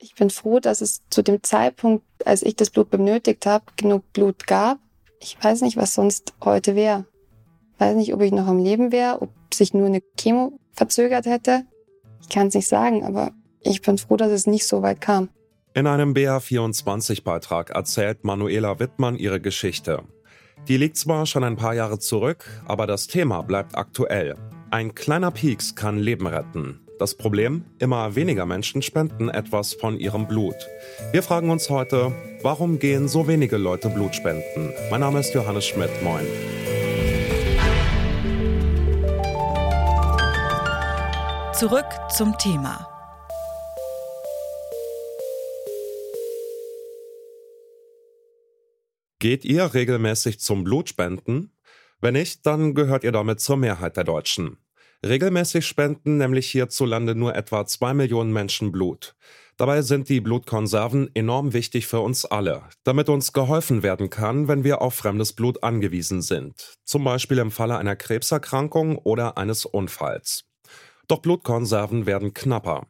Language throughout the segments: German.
Ich bin froh, dass es zu dem Zeitpunkt, als ich das Blut benötigt habe, genug Blut gab. Ich weiß nicht, was sonst heute wäre. Weiß nicht, ob ich noch am Leben wäre, ob sich nur eine Chemo verzögert hätte. Ich kann es nicht sagen, aber ich bin froh, dass es nicht so weit kam. In einem BA24-Beitrag erzählt Manuela Wittmann ihre Geschichte. Die liegt zwar schon ein paar Jahre zurück, aber das Thema bleibt aktuell. Ein kleiner Pieks kann Leben retten. Das Problem, immer weniger Menschen spenden etwas von ihrem Blut. Wir fragen uns heute, warum gehen so wenige Leute Blut spenden? Mein Name ist Johannes Schmidt, moin. Zurück zum Thema. Geht ihr regelmäßig zum Blutspenden? Wenn nicht, dann gehört ihr damit zur Mehrheit der Deutschen. Regelmäßig spenden nämlich hierzulande nur etwa zwei Millionen Menschen Blut. Dabei sind die Blutkonserven enorm wichtig für uns alle, damit uns geholfen werden kann, wenn wir auf fremdes Blut angewiesen sind, zum Beispiel im Falle einer Krebserkrankung oder eines Unfalls. Doch Blutkonserven werden knapper.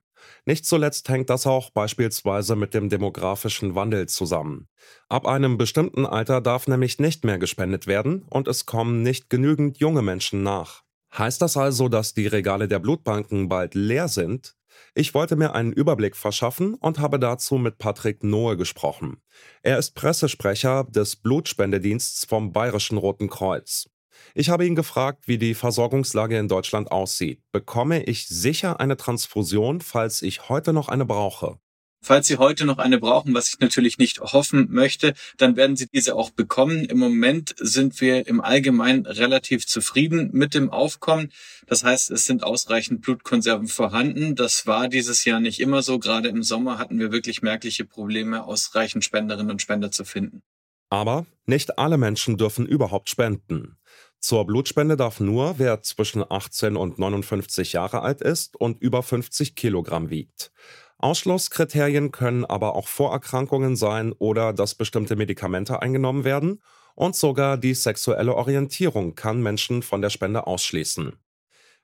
Nicht zuletzt hängt das auch beispielsweise mit dem demografischen Wandel zusammen. Ab einem bestimmten Alter darf nämlich nicht mehr gespendet werden und es kommen nicht genügend junge Menschen nach. Heißt das also, dass die Regale der Blutbanken bald leer sind? Ich wollte mir einen Überblick verschaffen und habe dazu mit Patrick Nohe gesprochen. Er ist Pressesprecher des Blutspendediensts vom Bayerischen Roten Kreuz. Ich habe ihn gefragt, wie die Versorgungslage in Deutschland aussieht. Bekomme ich sicher eine Transfusion, falls ich heute noch eine brauche? Falls Sie heute noch eine brauchen, was ich natürlich nicht hoffen möchte, dann werden Sie diese auch bekommen. Im Moment sind wir im Allgemeinen relativ zufrieden mit dem Aufkommen. Das heißt, es sind ausreichend Blutkonserven vorhanden. Das war dieses Jahr nicht immer so. Gerade im Sommer hatten wir wirklich merkliche Probleme, ausreichend Spenderinnen und Spender zu finden. Aber nicht alle Menschen dürfen überhaupt spenden. Zur Blutspende darf nur, wer zwischen 18 und 59 Jahre alt ist und über 50 Kilogramm wiegt. Ausschlusskriterien können aber auch Vorerkrankungen sein oder dass bestimmte Medikamente eingenommen werden und sogar die sexuelle Orientierung kann Menschen von der Spende ausschließen.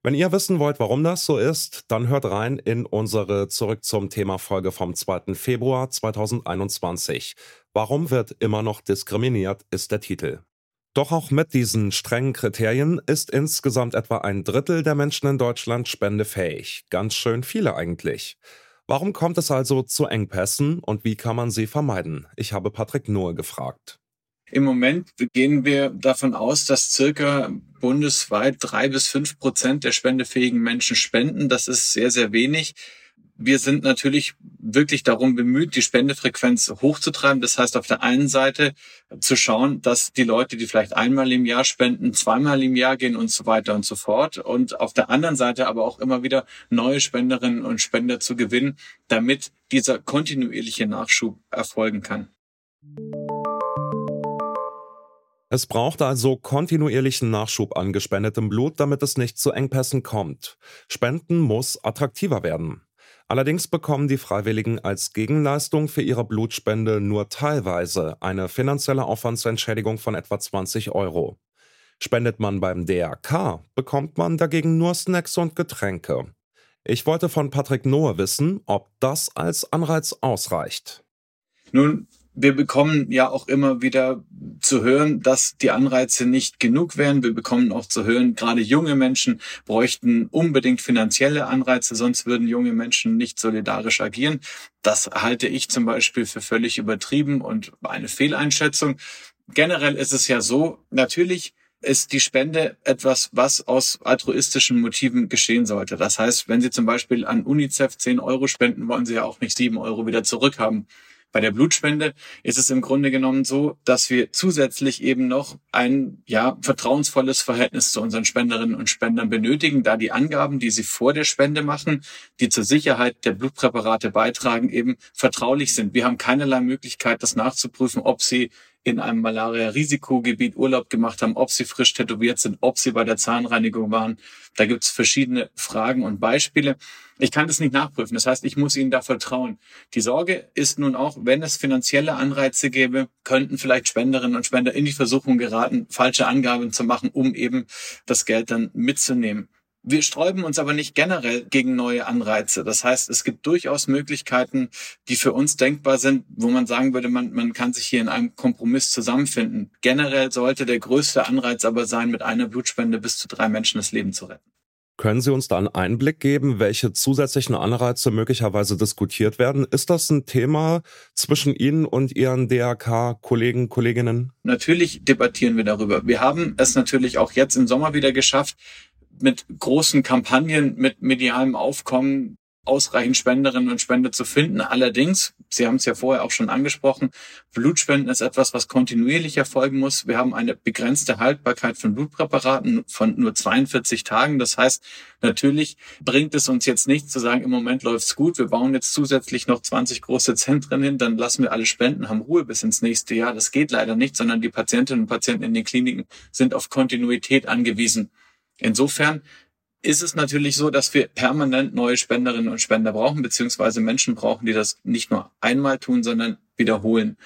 Wenn ihr wissen wollt, warum das so ist, dann hört rein in unsere Zurück zum Thema Folge vom 2. Februar 2021. Warum wird immer noch diskriminiert, ist der Titel. Doch auch mit diesen strengen Kriterien ist insgesamt etwa ein Drittel der Menschen in Deutschland spendefähig. Ganz schön viele eigentlich. Warum kommt es also zu Engpässen und wie kann man sie vermeiden? Ich habe Patrick Nohe gefragt. Im Moment gehen wir davon aus, dass circa bundesweit drei bis fünf Prozent der spendefähigen Menschen spenden. Das ist sehr, sehr wenig wir sind natürlich wirklich darum bemüht, die Spendefrequenz hochzutreiben. Das heißt, auf der einen Seite zu schauen, dass die Leute, die vielleicht einmal im Jahr spenden, zweimal im Jahr gehen und so weiter und so fort. Und auf der anderen Seite aber auch immer wieder neue Spenderinnen und Spender zu gewinnen, damit dieser kontinuierliche Nachschub erfolgen kann. Es braucht also kontinuierlichen Nachschub an gespendetem Blut, damit es nicht zu Engpässen kommt. Spenden muss attraktiver werden. Allerdings bekommen die Freiwilligen als Gegenleistung für ihre Blutspende nur teilweise eine finanzielle Aufwandsentschädigung von etwa 20 Euro. Spendet man beim DRK, bekommt man dagegen nur Snacks und Getränke. Ich wollte von Patrick Nohe wissen, ob das als Anreiz ausreicht. Nun wir bekommen ja auch immer wieder zu hören, dass die Anreize nicht genug wären. Wir bekommen auch zu hören, gerade junge Menschen bräuchten unbedingt finanzielle Anreize, sonst würden junge Menschen nicht solidarisch agieren. Das halte ich zum Beispiel für völlig übertrieben und eine Fehleinschätzung. Generell ist es ja so, natürlich ist die Spende etwas, was aus altruistischen Motiven geschehen sollte. Das heißt, wenn Sie zum Beispiel an UNICEF 10 Euro spenden, wollen Sie ja auch nicht 7 Euro wieder zurückhaben. Bei der Blutspende ist es im Grunde genommen so, dass wir zusätzlich eben noch ein ja vertrauensvolles Verhältnis zu unseren Spenderinnen und Spendern benötigen, da die Angaben, die sie vor der Spende machen, die zur Sicherheit der Blutpräparate beitragen, eben vertraulich sind. Wir haben keinerlei Möglichkeit, das nachzuprüfen, ob sie in einem Malaria-Risikogebiet Urlaub gemacht haben, ob sie frisch tätowiert sind, ob sie bei der Zahnreinigung waren. Da gibt es verschiedene Fragen und Beispiele. Ich kann das nicht nachprüfen. Das heißt, ich muss ihnen da vertrauen. Die Sorge ist nun auch, wenn es finanzielle Anreize gäbe, könnten vielleicht Spenderinnen und Spender in die Versuchung geraten, falsche Angaben zu machen, um eben das Geld dann mitzunehmen. Wir sträuben uns aber nicht generell gegen neue Anreize. Das heißt, es gibt durchaus Möglichkeiten, die für uns denkbar sind, wo man sagen würde, man, man kann sich hier in einem Kompromiss zusammenfinden. Generell sollte der größte Anreiz aber sein, mit einer Blutspende bis zu drei Menschen das Leben zu retten. Können Sie uns da einen Einblick geben, welche zusätzlichen Anreize möglicherweise diskutiert werden? Ist das ein Thema zwischen Ihnen und Ihren DRK-Kollegen, Kolleginnen? Natürlich debattieren wir darüber. Wir haben es natürlich auch jetzt im Sommer wieder geschafft, mit großen Kampagnen, mit medialem Aufkommen ausreichend Spenderinnen und Spender zu finden. Allerdings, Sie haben es ja vorher auch schon angesprochen, Blutspenden ist etwas, was kontinuierlich erfolgen muss. Wir haben eine begrenzte Haltbarkeit von Blutpräparaten von nur 42 Tagen. Das heißt, natürlich bringt es uns jetzt nicht zu sagen, im Moment läuft's gut, wir bauen jetzt zusätzlich noch 20 große Zentren hin, dann lassen wir alle Spenden, haben Ruhe bis ins nächste Jahr. Das geht leider nicht, sondern die Patientinnen und Patienten in den Kliniken sind auf Kontinuität angewiesen. Insofern ist es natürlich so, dass wir permanent neue Spenderinnen und Spender brauchen, beziehungsweise Menschen brauchen, die das nicht nur einmal tun, sondern wiederholen.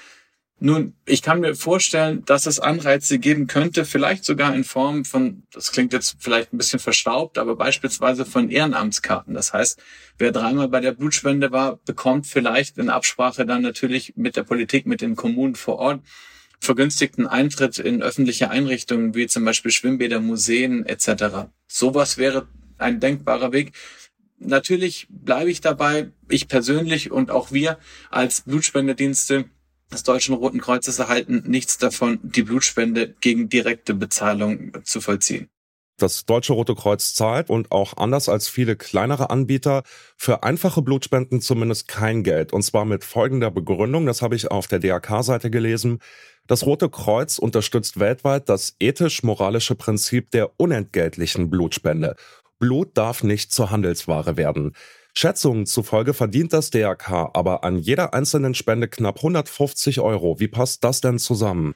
Nun, ich kann mir vorstellen, dass es Anreize geben könnte, vielleicht sogar in Form von, das klingt jetzt vielleicht ein bisschen verstaubt, aber beispielsweise von Ehrenamtskarten. Das heißt, wer dreimal bei der Blutspende war, bekommt vielleicht in Absprache dann natürlich mit der Politik, mit den Kommunen vor Ort vergünstigten Eintritt in öffentliche Einrichtungen wie zum Beispiel Schwimmbäder, Museen etc. Sowas wäre ein denkbarer Weg. Natürlich bleibe ich dabei, ich persönlich und auch wir als Blutspendedienste des Deutschen Roten Kreuzes erhalten nichts davon, die Blutspende gegen direkte Bezahlung zu vollziehen. Das Deutsche Rote Kreuz zahlt und auch anders als viele kleinere Anbieter für einfache Blutspenden zumindest kein Geld. Und zwar mit folgender Begründung, das habe ich auf der DRK-Seite gelesen. Das Rote Kreuz unterstützt weltweit das ethisch-moralische Prinzip der unentgeltlichen Blutspende. Blut darf nicht zur Handelsware werden. Schätzungen zufolge verdient das DRK aber an jeder einzelnen Spende knapp 150 Euro. Wie passt das denn zusammen?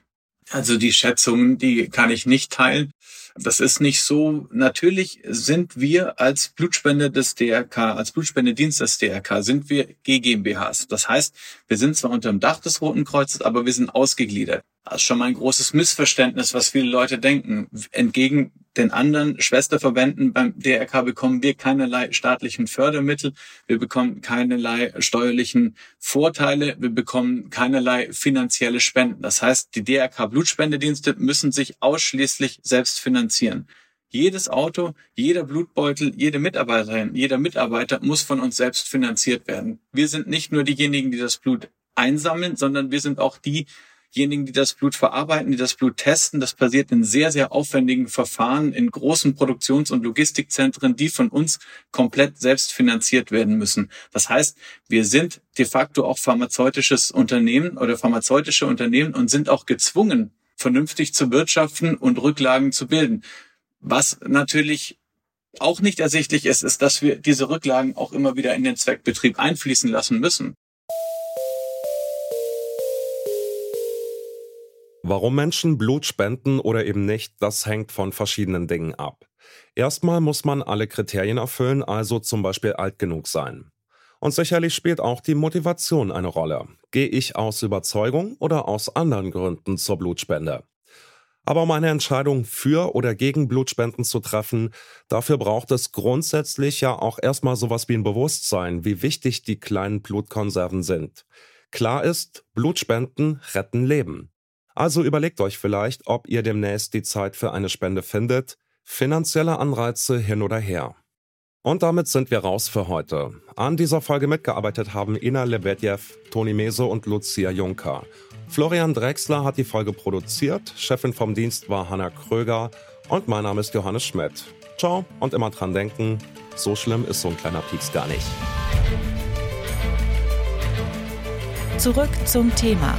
Also die Schätzungen, die kann ich nicht teilen. Das ist nicht so. Natürlich sind wir als Blutspende des DRK, als Blutspendedienst des DRK, sind wir GmbHs. Das heißt, wir sind zwar unter dem Dach des Roten Kreuzes, aber wir sind ausgegliedert. Das ist schon mal ein großes Missverständnis, was viele Leute denken. Entgegen den anderen Schwesterverbänden beim DRK bekommen wir keinerlei staatlichen Fördermittel, wir bekommen keinerlei steuerlichen Vorteile, wir bekommen keinerlei finanzielle Spenden. Das heißt, die DRK Blutspendedienste müssen sich ausschließlich selbst finanzieren. Jedes Auto, jeder Blutbeutel, jede Mitarbeiterin, jeder Mitarbeiter muss von uns selbst finanziert werden. Wir sind nicht nur diejenigen, die das Blut einsammeln, sondern wir sind auch die, diejenigen, die das Blut verarbeiten, die das Blut testen. Das passiert in sehr, sehr aufwendigen Verfahren in großen Produktions- und Logistikzentren, die von uns komplett selbst finanziert werden müssen. Das heißt, wir sind de facto auch pharmazeutisches Unternehmen oder pharmazeutische Unternehmen und sind auch gezwungen, vernünftig zu wirtschaften und Rücklagen zu bilden. Was natürlich auch nicht ersichtlich ist, ist, dass wir diese Rücklagen auch immer wieder in den Zweckbetrieb einfließen lassen müssen. Warum Menschen Blut spenden oder eben nicht, das hängt von verschiedenen Dingen ab. Erstmal muss man alle Kriterien erfüllen, also zum Beispiel alt genug sein. Und sicherlich spielt auch die Motivation eine Rolle. Gehe ich aus Überzeugung oder aus anderen Gründen zur Blutspende? Aber um eine Entscheidung für oder gegen Blutspenden zu treffen, dafür braucht es grundsätzlich ja auch erstmal sowas wie ein Bewusstsein, wie wichtig die kleinen Blutkonserven sind. Klar ist, Blutspenden retten Leben. Also überlegt euch vielleicht, ob ihr demnächst die Zeit für eine Spende findet. Finanzielle Anreize hin oder her. Und damit sind wir raus für heute. An dieser Folge mitgearbeitet haben Ina Lebedjew, Toni Mese und Lucia Juncker. Florian Drexler hat die Folge produziert, Chefin vom Dienst war Hanna Kröger und mein Name ist Johannes Schmidt. Ciao und immer dran denken, so schlimm ist so ein kleiner Pieks gar nicht. Zurück zum Thema